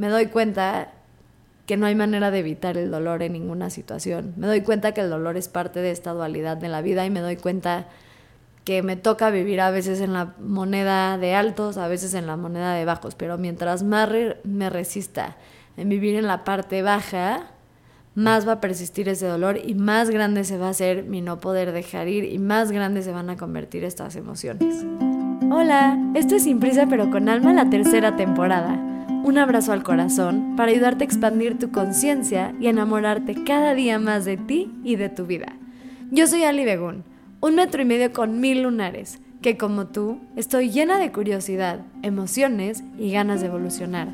me doy cuenta que no hay manera de evitar el dolor en ninguna situación. Me doy cuenta que el dolor es parte de esta dualidad de la vida y me doy cuenta que me toca vivir a veces en la moneda de altos, a veces en la moneda de bajos, pero mientras más me resista en vivir en la parte baja, más va a persistir ese dolor y más grande se va a hacer mi no poder dejar ir y más grandes se van a convertir estas emociones. Hola, esto es Sin Prisa pero con Alma la tercera temporada. Un abrazo al corazón para ayudarte a expandir tu conciencia y enamorarte cada día más de ti y de tu vida. Yo soy Ali Begún, un metro y medio con mil lunares, que como tú estoy llena de curiosidad, emociones y ganas de evolucionar.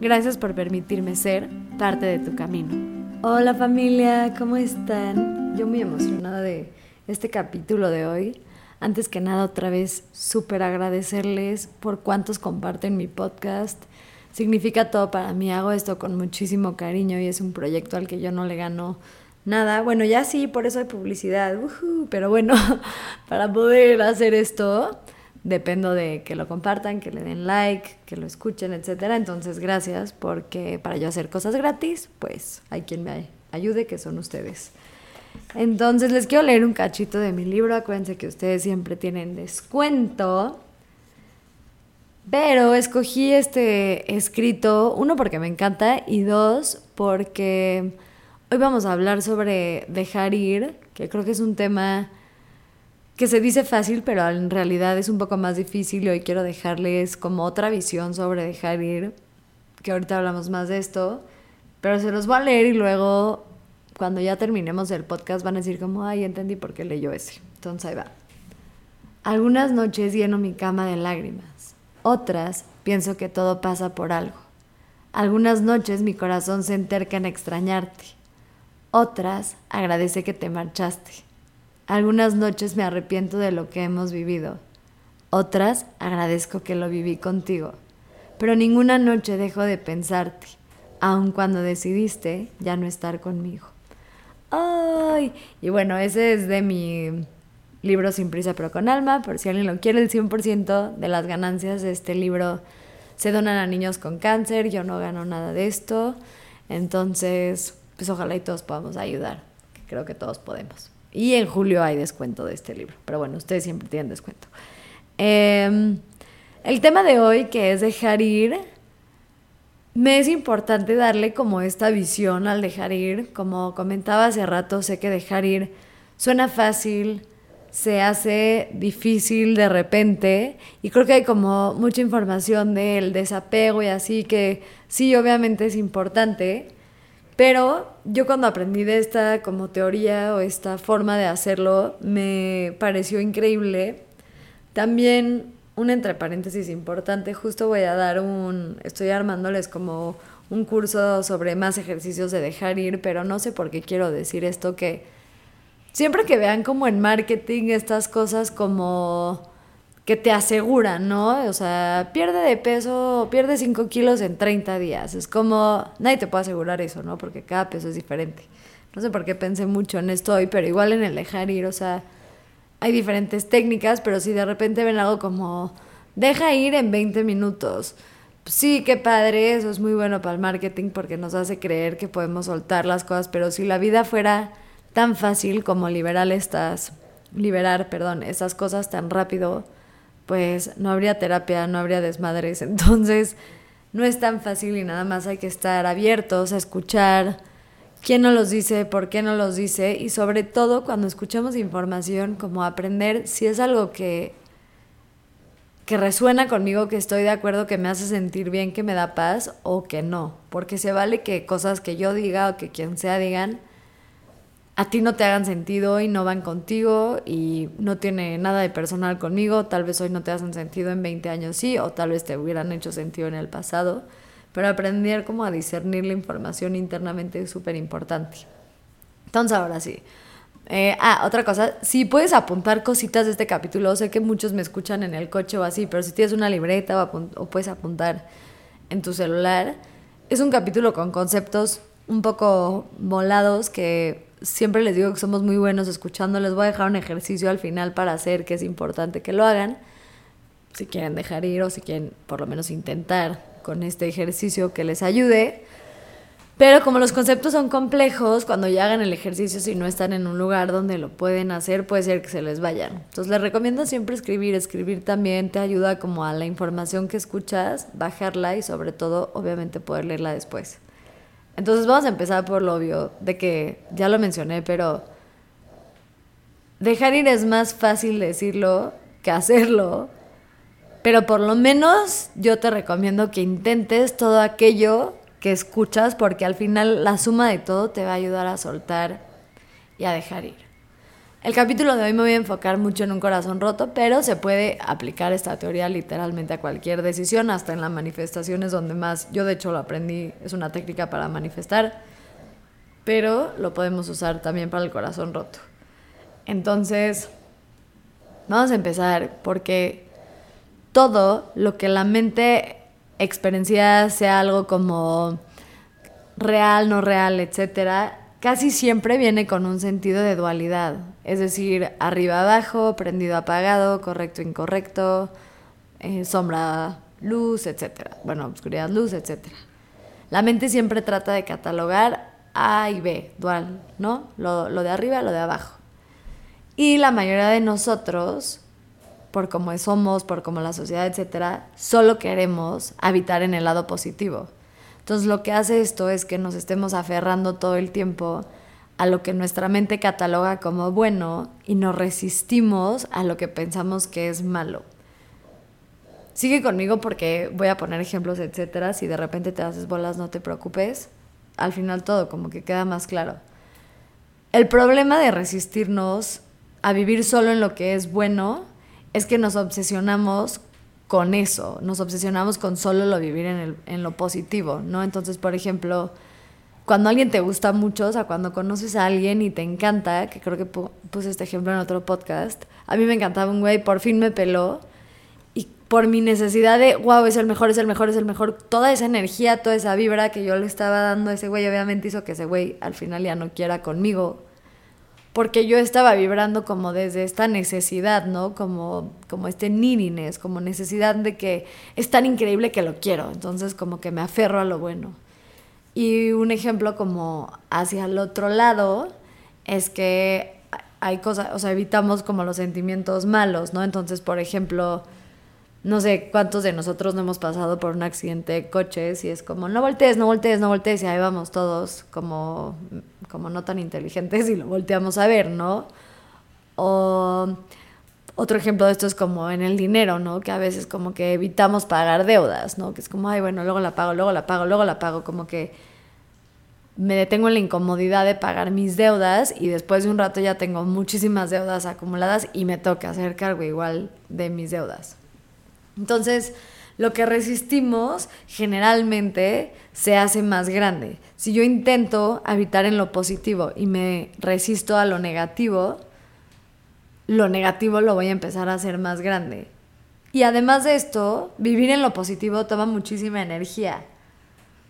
Gracias por permitirme ser parte de tu camino. Hola familia, ¿cómo están? Yo muy emocionada de este capítulo de hoy. Antes que nada, otra vez, súper agradecerles por cuántos comparten mi podcast. Significa todo para mí. Hago esto con muchísimo cariño y es un proyecto al que yo no le gano nada. Bueno, ya sí, por eso hay publicidad. pero bueno, para poder hacer esto, dependo de que lo compartan, que le den like, que lo escuchen, etcétera. Entonces, gracias porque para yo hacer cosas gratis, pues hay quien me ayude, que son ustedes. Entonces, les quiero leer un cachito de mi libro. Acuérdense que ustedes siempre tienen descuento. Pero escogí este escrito, uno porque me encanta y dos porque hoy vamos a hablar sobre dejar ir, que creo que es un tema que se dice fácil, pero en realidad es un poco más difícil y hoy quiero dejarles como otra visión sobre dejar ir, que ahorita hablamos más de esto, pero se los voy a leer y luego cuando ya terminemos el podcast van a decir como, ay, entendí por qué leyó ese. Entonces ahí va. Algunas noches lleno mi cama de lágrimas, otras pienso que todo pasa por algo. Algunas noches mi corazón se enterca en extrañarte, otras agradece que te marchaste. Algunas noches me arrepiento de lo que hemos vivido. Otras agradezco que lo viví contigo. Pero ninguna noche dejo de pensarte, aun cuando decidiste ya no estar conmigo. ¡Ay! Y bueno, ese es de mi libro Sin prisa pero con alma. Por si alguien lo quiere, el 100% de las ganancias de este libro se donan a niños con cáncer. Yo no gano nada de esto. Entonces, pues ojalá y todos podamos ayudar. Creo que todos podemos. Y en julio hay descuento de este libro. Pero bueno, ustedes siempre tienen descuento. Em, el tema de hoy, que es dejar ir, me es importante darle como esta visión al dejar ir. Como comentaba hace rato, sé que dejar ir suena fácil, se hace difícil de repente y creo que hay como mucha información del desapego y así que sí, obviamente es importante, pero yo cuando aprendí de esta como teoría o esta forma de hacerlo, me pareció increíble. También un entre paréntesis importante, justo voy a dar un, estoy armándoles como un curso sobre más ejercicios de dejar ir, pero no sé por qué quiero decir esto, que siempre que vean como en marketing estas cosas como que te aseguran, ¿no? O sea, pierde de peso, pierde 5 kilos en 30 días. Es como, nadie te puede asegurar eso, ¿no? Porque cada peso es diferente. No sé por qué pensé mucho en esto hoy, pero igual en el dejar ir, o sea, hay diferentes técnicas, pero si de repente ven algo como, deja ir en 20 minutos. Sí, qué padre, eso es muy bueno para el marketing porque nos hace creer que podemos soltar las cosas, pero si la vida fuera tan fácil como liberar estas, liberar, perdón, esas cosas tan rápido, pues no habría terapia, no habría desmadres. Entonces, no es tan fácil y nada más hay que estar abiertos a escuchar quién nos los dice, por qué no los dice y sobre todo cuando escuchamos información, como aprender si es algo que que resuena conmigo, que estoy de acuerdo, que me hace sentir bien, que me da paz o que no, porque se vale que cosas que yo diga o que quien sea digan a ti no te hagan sentido y no van contigo y no tiene nada de personal conmigo, tal vez hoy no te hacen sentido en 20 años sí, o tal vez te hubieran hecho sentido en el pasado, pero aprender como a discernir la información internamente es súper importante. Entonces ahora sí. Eh, ah, otra cosa, si puedes apuntar cositas de este capítulo, sé que muchos me escuchan en el coche o así, pero si tienes una libreta o, o puedes apuntar en tu celular, es un capítulo con conceptos un poco volados que siempre les digo que somos muy buenos escuchando. Les voy a dejar un ejercicio al final para hacer, que es importante que lo hagan. Si quieren dejar ir o si quieren por lo menos intentar con este ejercicio que les ayude. Pero como los conceptos son complejos, cuando ya hagan el ejercicio, si no están en un lugar donde lo pueden hacer, puede ser que se les vayan. Entonces les recomiendo siempre escribir. Escribir también te ayuda como a la información que escuchas, bajarla y sobre todo, obviamente, poder leerla después. Entonces vamos a empezar por lo obvio, de que ya lo mencioné, pero dejar ir es más fácil decirlo que hacerlo. Pero por lo menos yo te recomiendo que intentes todo aquello que escuchas porque al final la suma de todo te va a ayudar a soltar y a dejar ir. El capítulo de hoy me voy a enfocar mucho en un corazón roto, pero se puede aplicar esta teoría literalmente a cualquier decisión, hasta en las manifestaciones donde más, yo de hecho lo aprendí, es una técnica para manifestar, pero lo podemos usar también para el corazón roto. Entonces, vamos a empezar porque todo lo que la mente experiencia sea algo como real, no real, etcétera, casi siempre viene con un sentido de dualidad, es decir, arriba abajo, prendido apagado, correcto incorrecto, eh, sombra luz, etcétera. Bueno, oscuridad luz, etcétera. La mente siempre trata de catalogar A y B, dual, ¿no? Lo, lo de arriba, lo de abajo. Y la mayoría de nosotros por cómo somos, por cómo la sociedad, etcétera, solo queremos habitar en el lado positivo. Entonces lo que hace esto es que nos estemos aferrando todo el tiempo a lo que nuestra mente cataloga como bueno y nos resistimos a lo que pensamos que es malo. Sigue conmigo porque voy a poner ejemplos, etcétera. Si de repente te haces bolas, no te preocupes. Al final todo como que queda más claro. El problema de resistirnos a vivir solo en lo que es bueno es que nos obsesionamos con eso, nos obsesionamos con solo lo vivir en, en lo positivo, ¿no? Entonces, por ejemplo, cuando alguien te gusta mucho, o sea, cuando conoces a alguien y te encanta, que creo que puse este ejemplo en otro podcast, a mí me encantaba un güey, por fin me peló, y por mi necesidad de, wow, es el mejor, es el mejor, es el mejor, toda esa energía, toda esa vibra que yo le estaba dando a ese güey, obviamente hizo que ese güey al final ya no quiera conmigo, porque yo estaba vibrando como desde esta necesidad, ¿no? Como, como este neediness, como necesidad de que es tan increíble que lo quiero, entonces como que me aferro a lo bueno. Y un ejemplo como hacia el otro lado es que hay cosas, o sea, evitamos como los sentimientos malos, ¿no? Entonces, por ejemplo, no sé cuántos de nosotros no hemos pasado por un accidente de coches y es como, no voltees, no voltees, no voltees, y ahí vamos todos como, como no tan inteligentes y lo volteamos a ver, ¿no? O otro ejemplo de esto es como en el dinero, ¿no? Que a veces como que evitamos pagar deudas, ¿no? Que es como, ay, bueno, luego la pago, luego la pago, luego la pago, como que me detengo en la incomodidad de pagar mis deudas y después de un rato ya tengo muchísimas deudas acumuladas y me toca hacer cargo igual de mis deudas. Entonces, lo que resistimos generalmente se hace más grande. Si yo intento habitar en lo positivo y me resisto a lo negativo, lo negativo lo voy a empezar a hacer más grande. Y además de esto, vivir en lo positivo toma muchísima energía.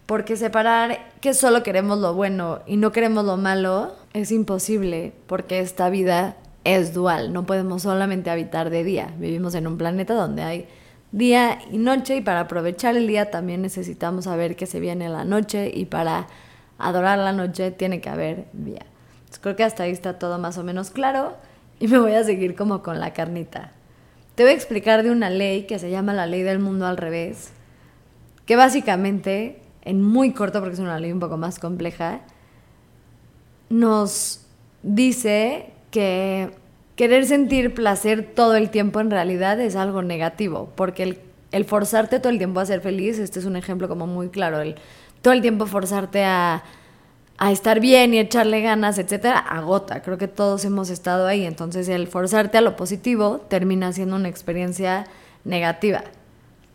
Porque separar que solo queremos lo bueno y no queremos lo malo es imposible, porque esta vida es dual. No podemos solamente habitar de día. Vivimos en un planeta donde hay día y noche y para aprovechar el día también necesitamos saber que se viene la noche y para adorar la noche tiene que haber día. creo que hasta ahí está todo más o menos claro y me voy a seguir como con la carnita. Te voy a explicar de una ley que se llama la ley del mundo al revés, que básicamente, en muy corto porque es una ley un poco más compleja, nos dice que querer sentir placer todo el tiempo en realidad es algo negativo, porque el, forzarte todo el tiempo a ser feliz, este es un ejemplo como muy claro, el todo el tiempo forzarte a, a estar bien y echarle ganas, etcétera, agota. Creo que todos hemos estado ahí, entonces el forzarte a lo positivo termina siendo una experiencia negativa.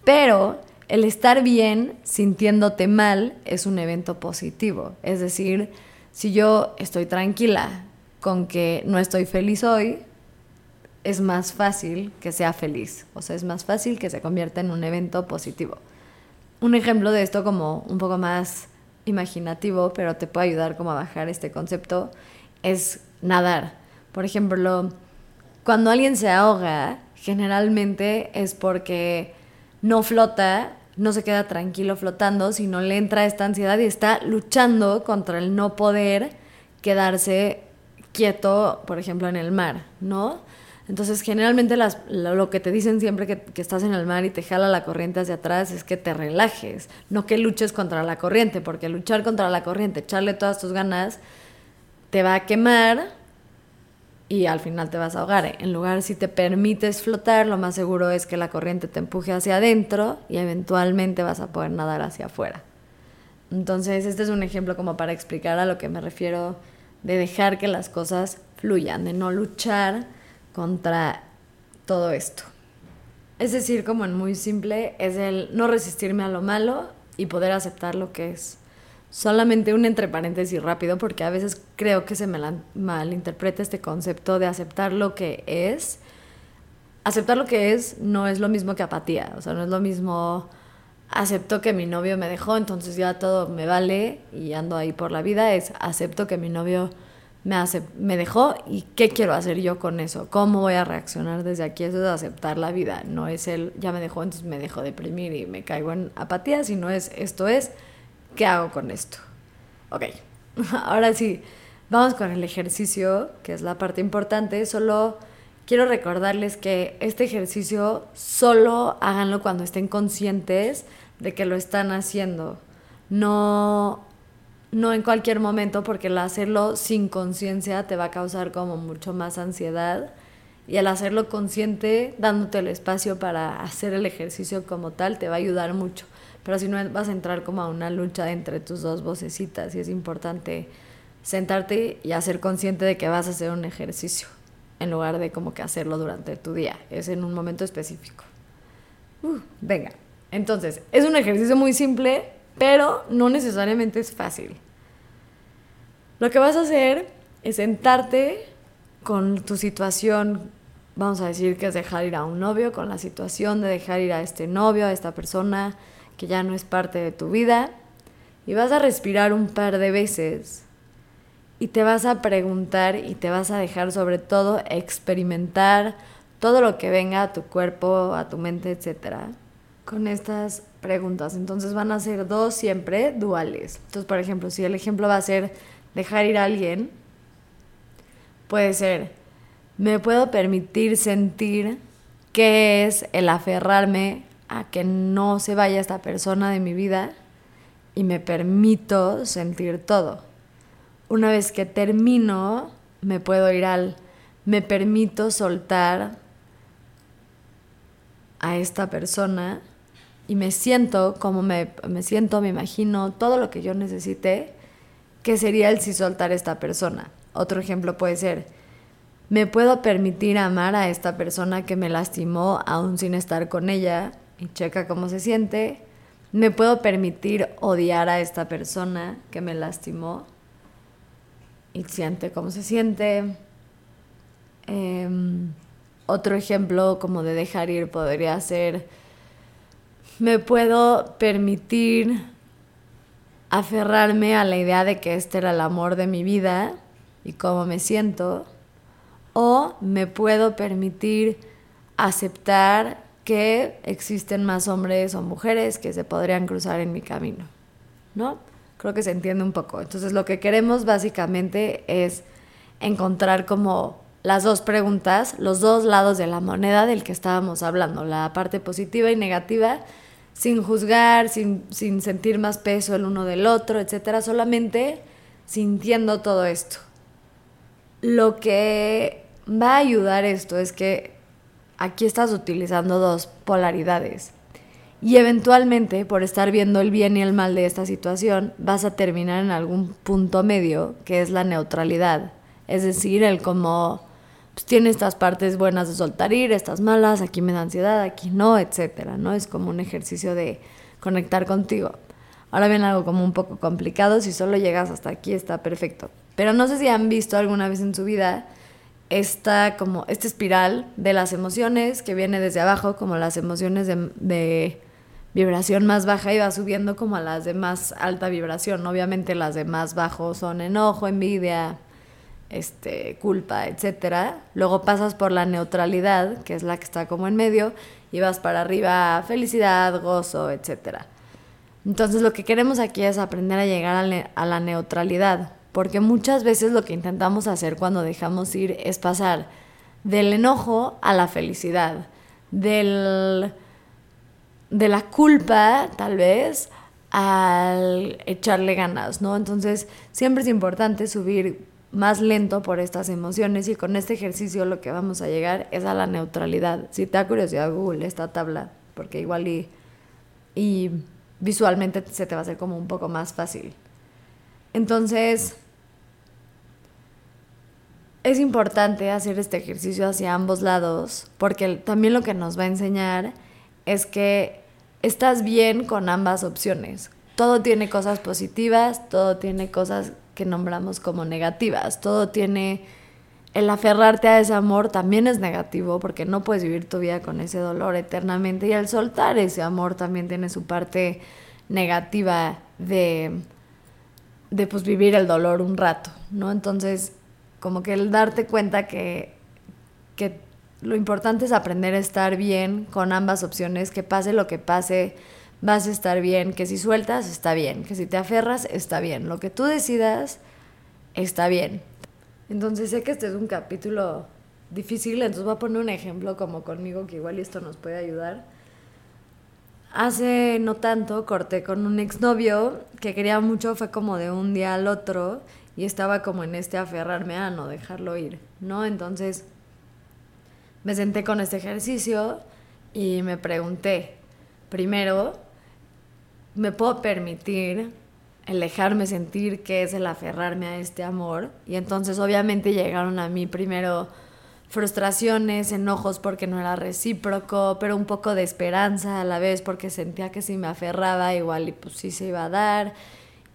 Pero el estar bien sintiéndote mal es un evento positivo, es decir, si yo estoy tranquila con que no estoy feliz hoy, es más fácil que sea feliz, o sea, es más fácil que se convierta en un evento positivo. Un ejemplo de esto como un poco más imaginativo, pero te puede ayudar como a bajar este concepto, es nadar. Por ejemplo, cuando alguien se ahoga, generalmente es porque no flota no se queda tranquilo flotando, sino le entra esta ansiedad y está luchando contra el no poder quedarse quieto, por ejemplo, en el mar, ¿no? Entonces, generalmente las, lo, que te dicen siempre que, estás en el mar y te jala la corriente hacia atrás es que te relajes, no que luches contra la corriente, porque luchar contra la corriente, echarle todas tus ganas, te va a quemar y al final te vas a ahogar. En lugar, si te permites flotar, lo más seguro es que la corriente te empuje hacia adentro y eventualmente vas a poder nadar hacia afuera. Entonces, este es un ejemplo como para explicar a lo que me refiero de dejar que las cosas fluyan, de no luchar contra todo esto. Es decir, como en muy simple, es el no resistirme a lo malo y poder aceptar lo que es. Solamente un entre paréntesis rápido, porque a veces creo que se me malinterpreta este concepto de aceptar lo que es. Aceptar lo que es no es lo mismo que apatía, o sea, no es lo mismo acepto que mi novio me dejó, entonces ya todo me vale y ando ahí por la vida, es acepto que mi novio me, hace, me dejó y qué quiero hacer yo con eso, cómo voy a reaccionar desde aquí, eso es aceptar la vida, no es el ya me dejó, entonces me dejo deprimir y me caigo en apatía, sino es esto es, ¿qué hago con esto? Ok, ahora sí, vamos con el ejercicio, que es la parte importante, solo quiero recordarles que este ejercicio solo háganlo cuando estén conscientes de que lo están haciendo. No, no en cualquier momento, porque el hacerlo sin conciencia te va a causar como mucho más ansiedad. Y al hacerlo consciente, dándote el espacio para hacer el ejercicio como tal, te va a ayudar mucho. Pero si no, vas a entrar como a una lucha entre tus dos vocecitas y es importante sentarte y hacer consciente de que vas a hacer un ejercicio en lugar de como que hacerlo durante tu día. Es en un momento específico. Uh, venga. Entonces, es un ejercicio muy simple, pero no necesariamente es fácil. Lo que vas a hacer es sentarte con tu situación, vamos a decir que es dejar ir a un novio, con la situación de dejar ir a este novio, a esta persona que ya no es parte de tu vida, y vas a respirar un par de veces y te vas a preguntar y te vas a dejar sobre todo experimentar todo lo que venga a tu cuerpo, a tu mente, etcétera con estas preguntas. Entonces van a ser dos siempre duales. Entonces, por ejemplo, si el ejemplo va a ser dejar ir a alguien, puede ser, me puedo permitir sentir qué es el aferrarme a que no se vaya esta persona de mi vida y me permito sentir todo. Una vez que termino, me puedo ir al, me permito soltar a esta persona y me siento como me, me, siento, me imagino todo lo que yo necesite, que sería el si soltar a esta persona. Otro ejemplo puede ser, me puedo permitir amar a esta persona que me lastimó aún sin estar con ella y checa cómo se siente. Me puedo permitir odiar a esta persona que me lastimó y siente cómo se siente. Em, otro ejemplo como de dejar ir podría ser me puedo permitir aferrarme a la idea de que este era el amor de mi vida y cómo me siento, o me puedo permitir aceptar que existen más hombres o mujeres que se podrían cruzar en mi camino, ¿no? Creo que se entiende un poco. Entonces lo que queremos básicamente es encontrar como las dos preguntas, los dos lados de la moneda del que estábamos hablando, la parte positiva y negativa, sin juzgar, sin, sentir más peso el uno del otro, etcétera, solamente sintiendo todo esto. Lo que va a ayudar esto es que aquí estás utilizando dos polaridades. Y eventualmente, por estar viendo el bien y el mal de esta situación, vas a terminar en algún punto medio, que es la neutralidad. Es decir, el como pues tiene estas partes buenas de soltar ir, estas malas, aquí me da ansiedad, aquí no, etcétera, ¿no? Es como un ejercicio de conectar contigo. Ahora viene algo como un poco complicado, si solo llegas hasta aquí está perfecto. Pero no sé si han visto alguna vez en su vida esta como esta espiral de las emociones que viene desde abajo, como las emociones de, de vibración más baja y va subiendo como a las de más alta vibración. Obviamente las de más bajo son enojo, envidia, este, culpa, etc. Luego pasas por la neutralidad, que es la que está como en medio, y vas para arriba felicidad, gozo, etc. Entonces lo que queremos aquí es aprender a llegar a la neutralidad, porque muchas veces lo que intentamos hacer cuando dejamos ir es pasar del enojo a la felicidad, del, de la culpa tal vez al echarle ganas, ¿no? Entonces siempre es importante subir más lento por estas emociones y con este ejercicio lo que vamos a llegar es a la neutralidad. Si te da curiosidad Google esta tabla, porque igual y, y visualmente se te va a hacer como un poco más fácil. Entonces, es importante hacer este ejercicio hacia ambos lados, porque también lo que nos va a enseñar es que estás bien con ambas opciones. Todo tiene cosas positivas, todo tiene cosas que nombramos como negativas, todo tiene... El aferrarte a ese amor también es negativo porque no puedes vivir tu vida con ese dolor eternamente y el soltar ese amor también tiene su parte negativa de, de pues vivir el dolor un rato, ¿no? Entonces, como que el darte cuenta que, que lo importante es aprender a estar bien con ambas opciones, que pase lo que pase, vas a estar bien, que si sueltas, está bien, que si te aferras, está bien, lo que tú decidas, está bien. Entonces sé que este es un capítulo difícil, entonces voy a poner un ejemplo como conmigo que igual esto nos puede ayudar. Hace no tanto corté con un exnovio que quería mucho, fue como de un día al otro y estaba como en este aferrarme a no dejarlo ir, ¿no? Entonces me senté con este ejercicio y me pregunté, primero, ¿me puedo permitir el dejarme sentir qué es el aferrarme a este amor? Y entonces obviamente llegaron a mí primero frustraciones, enojos porque no era recíproco, pero un poco de esperanza a la vez porque sentía que si me aferraba igual y pues sí se iba a dar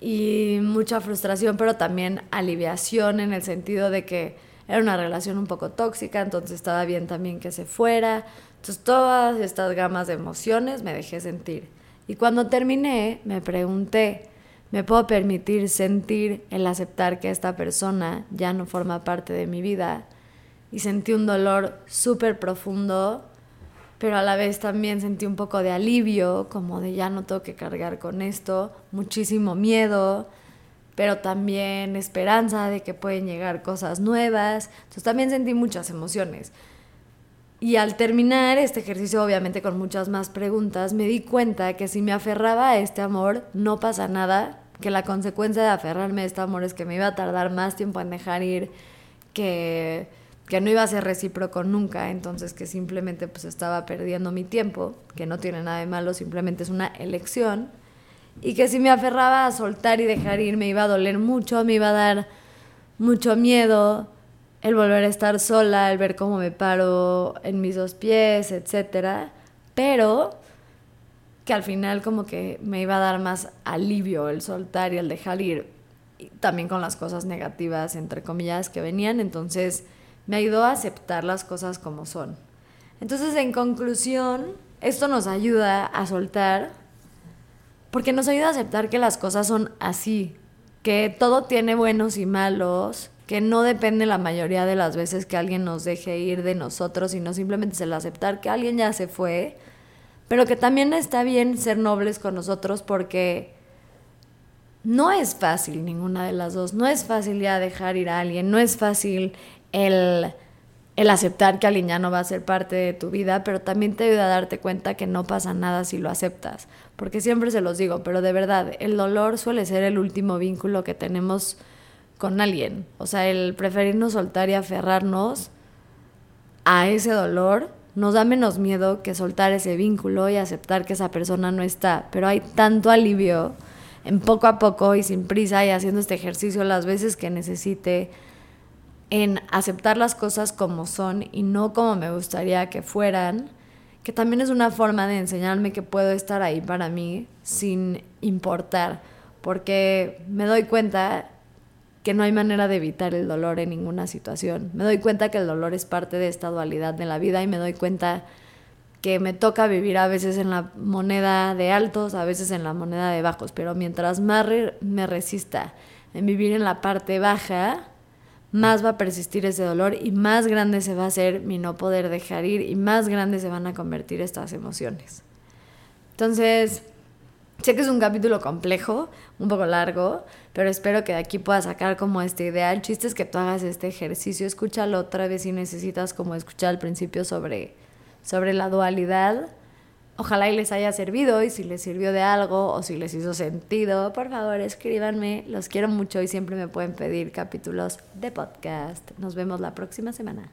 y mucha frustración, pero también aliviación en el sentido de que era una relación un poco tóxica, entonces estaba bien también que se fuera. Entonces todas estas gamas de emociones me dejé sentir. Y cuando terminé, me pregunté, ¿me puedo permitir sentir el aceptar que esta persona ya no forma parte de mi vida? Y sentí un dolor súper profundo, pero a la vez también sentí un poco de alivio, como de ya no tengo que cargar con esto, muchísimo miedo, pero también esperanza de que pueden llegar cosas nuevas. Entonces también sentí muchas emociones. Y al terminar este ejercicio, obviamente con muchas más preguntas, me di cuenta que si me aferraba a este amor, no pasa nada, que la consecuencia de aferrarme a este amor es que me iba a tardar más tiempo en dejar ir, que, que no iba a ser recíproco nunca, entonces que simplemente pues estaba perdiendo mi tiempo, que no tiene nada de malo, simplemente es una elección y que si me aferraba a soltar y dejar ir me iba a doler mucho, me iba a dar mucho miedo el volver a estar sola, el ver cómo me paro en mis dos pies, etcétera, pero que al final como que me iba a dar más alivio el soltar y el dejar ir, también con las cosas negativas, entre comillas, que venían, entonces me ayudó a aceptar las cosas como son. Entonces, en conclusión, esto nos ayuda a soltar porque nos ayuda a aceptar que las cosas son así, que todo tiene buenos y malos, que no depende la mayoría de las veces que alguien nos deje ir de nosotros, sino simplemente es el aceptar que alguien ya se fue, pero que también está bien ser nobles con nosotros porque no es fácil ninguna de las dos, no es fácil ya dejar ir a alguien, no es fácil el el aceptar que alguien ya no va a ser parte de tu vida, pero también te ayuda a darte cuenta que no pasa nada si lo aceptas. Porque siempre se los digo, pero de verdad, el dolor suele ser el último vínculo que tenemos con alguien. O sea, el preferirnos soltar y aferrarnos a ese dolor nos da menos miedo que soltar ese vínculo y aceptar que esa persona no está. Pero hay tanto alivio en poco a poco y sin prisa y haciendo este ejercicio las veces que necesite en aceptar las cosas como son y no como me gustaría que fueran, que también es una forma de enseñarme que puedo estar ahí para mí sin importar, porque me doy cuenta que no hay manera de evitar el dolor en ninguna situación. Me doy cuenta que el dolor es parte de esta dualidad de la vida y me doy cuenta que me toca vivir a veces en la moneda de altos, a veces en la moneda de bajos, pero mientras más me resista en vivir en la parte baja, más va a persistir ese dolor y más grande se va a hacer mi no poder dejar ir y más grandes se van a convertir estas emociones. Entonces, sé que es un capítulo complejo, un poco largo, pero espero que de aquí puedas sacar como esta idea. El chiste es que tú hagas este ejercicio, escúchalo otra vez si necesitas como escuchar al principio sobre, sobre la dualidad Ojalá y les haya servido y si les sirvió de algo o si les hizo sentido, por favor escríbanme. Los quiero mucho y siempre me pueden pedir capítulos de podcast. Nos vemos la próxima semana.